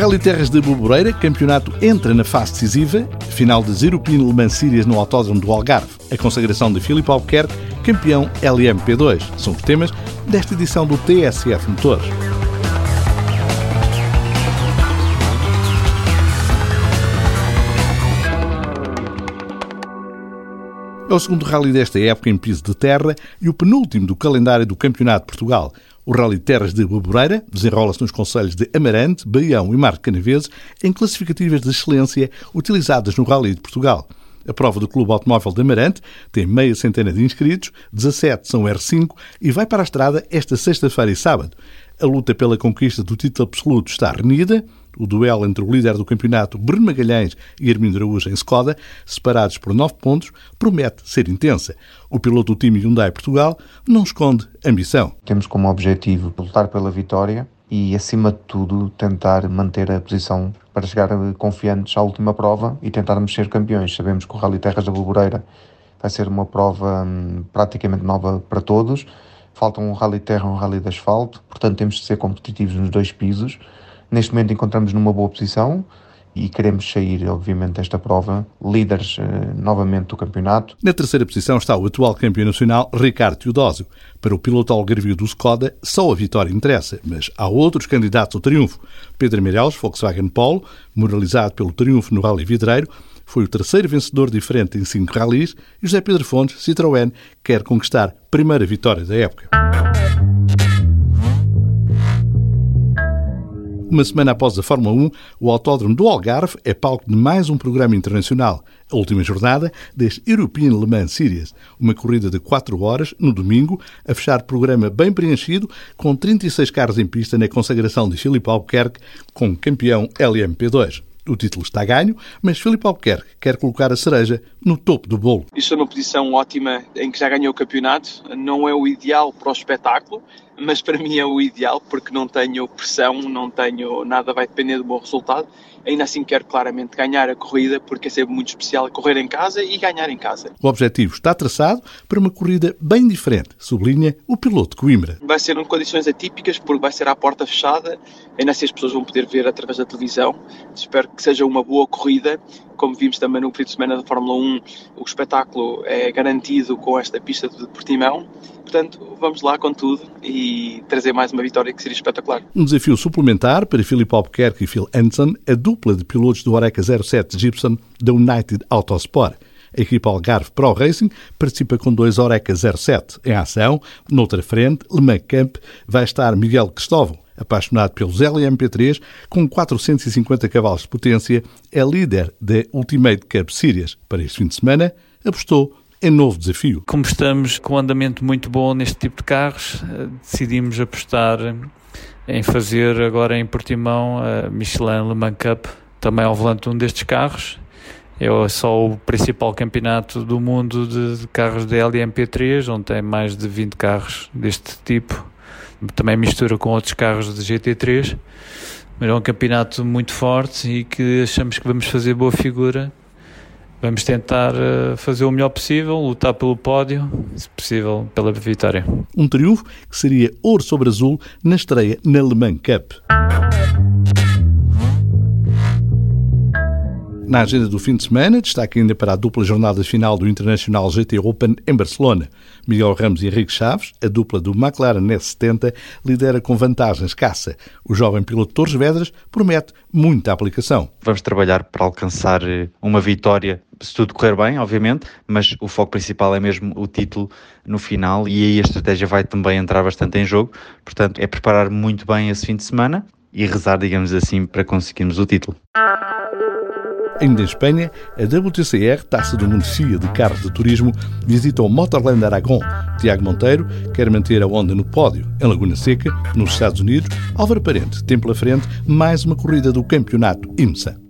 Rally Terras de Boboreira, campeonato entra na fase decisiva, final das European Le Mans Series no Autódromo do Algarve, a consagração de Filipe Albuquerque, campeão LMP2. São os temas desta edição do TSF Motores. É o segundo rally desta época em piso de terra e o penúltimo do calendário do Campeonato de Portugal. O Rally Terras de Boboreira desenrola-se nos conselhos de Amarante, Baião e Mar de Canaveses em classificativas de excelência utilizadas no Rally de Portugal. A prova do Clube Automóvel de Amarante tem meia centena de inscritos, 17 são R5 e vai para a estrada esta sexta-feira e sábado. A luta pela conquista do título absoluto está renhida. O duelo entre o líder do campeonato, Bruno Magalhães, e Armindo Araújo em Skoda, separados por nove pontos, promete ser intensa. O piloto do time Hyundai Portugal não esconde ambição. Temos como objetivo lutar pela vitória e, acima de tudo, tentar manter a posição para chegar confiantes à última prova e tentarmos ser campeões. Sabemos que o Rally Terras da Bolboreira vai ser uma prova hum, praticamente nova para todos falta um rally terra e um rally de asfalto, portanto temos de ser competitivos nos dois pisos. Neste momento encontramos numa boa posição e queremos sair, obviamente, desta prova líderes eh, novamente do campeonato. Na terceira posição está o atual campeão nacional Ricardo Teodósio. Para o piloto algarvio do Skoda, só a vitória interessa, mas há outros candidatos ao triunfo. Pedro Meireles, Volkswagen Polo, moralizado pelo triunfo no Rally Vidreiro, foi o terceiro vencedor diferente em cinco rallies e José Pedro Fontes, Citroën, quer conquistar a primeira vitória da época. Uma semana após a Fórmula 1, o Autódromo do Algarve é palco de mais um programa internacional, a última jornada deste European Le Mans Series, uma corrida de 4 horas, no domingo, a fechar programa bem preenchido, com 36 carros em pista na consagração de Filipe Albuquerque como campeão LMP2. O título está ganho, mas Filipe Albuquerque quer colocar a cereja no topo do bolo. Estou numa posição ótima em que já ganhou o campeonato. Não é o ideal para o espetáculo, mas para mim é o ideal porque não tenho pressão, não tenho nada, vai depender do bom resultado. Ainda assim quero claramente ganhar a corrida porque é sempre muito especial correr em casa e ganhar em casa. O objetivo está traçado para uma corrida bem diferente, sublinha o piloto Coimbra. Vai ser em condições atípicas porque vai ser à porta fechada, ainda assim as pessoas vão poder ver através da televisão. Espero que seja uma boa corrida como vimos também no fim de semana da Fórmula 1, o espetáculo é garantido com esta pista de Portimão. Portanto, vamos lá com tudo e trazer mais uma vitória que seria espetacular. Um desafio suplementar para Filipe Albuquerque e Phil Hansen, a dupla de pilotos do Oreca 07 Gibson da United Autosport. A equipa Algarve Pro Racing participa com dois Oreca 07 em ação. Noutra frente, Le Mans Camp, vai estar Miguel Cristóvão, apaixonado pelos LMP3, com 450 cavalos de potência, é líder da Ultimate Cup Series. Para este fim de semana, apostou em novo desafio. Como estamos com um andamento muito bom neste tipo de carros, eh, decidimos apostar em fazer agora em Portimão a Michelin Le Mans Cup, também ao volante de um destes carros. É só o principal campeonato do mundo de carros de LMP3, onde tem mais de 20 carros deste tipo também mistura com outros carros de GT3, mas é um campeonato muito forte e que achamos que vamos fazer boa figura. Vamos tentar eh, fazer o melhor possível, lutar pelo pódio, se possível, pela vitória. Um triunfo que seria ouro sobre azul na estreia na Le Mans Cup. Na agenda do fim de semana, destaque ainda para a dupla jornada final do Internacional GT Open em Barcelona. Miguel Ramos e Henrique Chaves, a dupla do McLaren S70, lidera com vantagens caça. O jovem piloto Torres Vedras promete muita aplicação. Vamos trabalhar para alcançar eh, uma vitória se tudo correr bem, obviamente, mas o foco principal é mesmo o título no final e aí a estratégia vai também entrar bastante em jogo. Portanto, é preparar muito bem esse fim de semana e rezar, digamos assim, para conseguirmos o título. Ainda em Espanha, a WTCR, Taça do FIA de Carros de Turismo, visita o Motorland Aragon. Tiago Monteiro quer manter a onda no pódio. Em Laguna Seca, nos Estados Unidos, Álvaro Parente tem pela frente mais uma corrida do campeonato IMSA.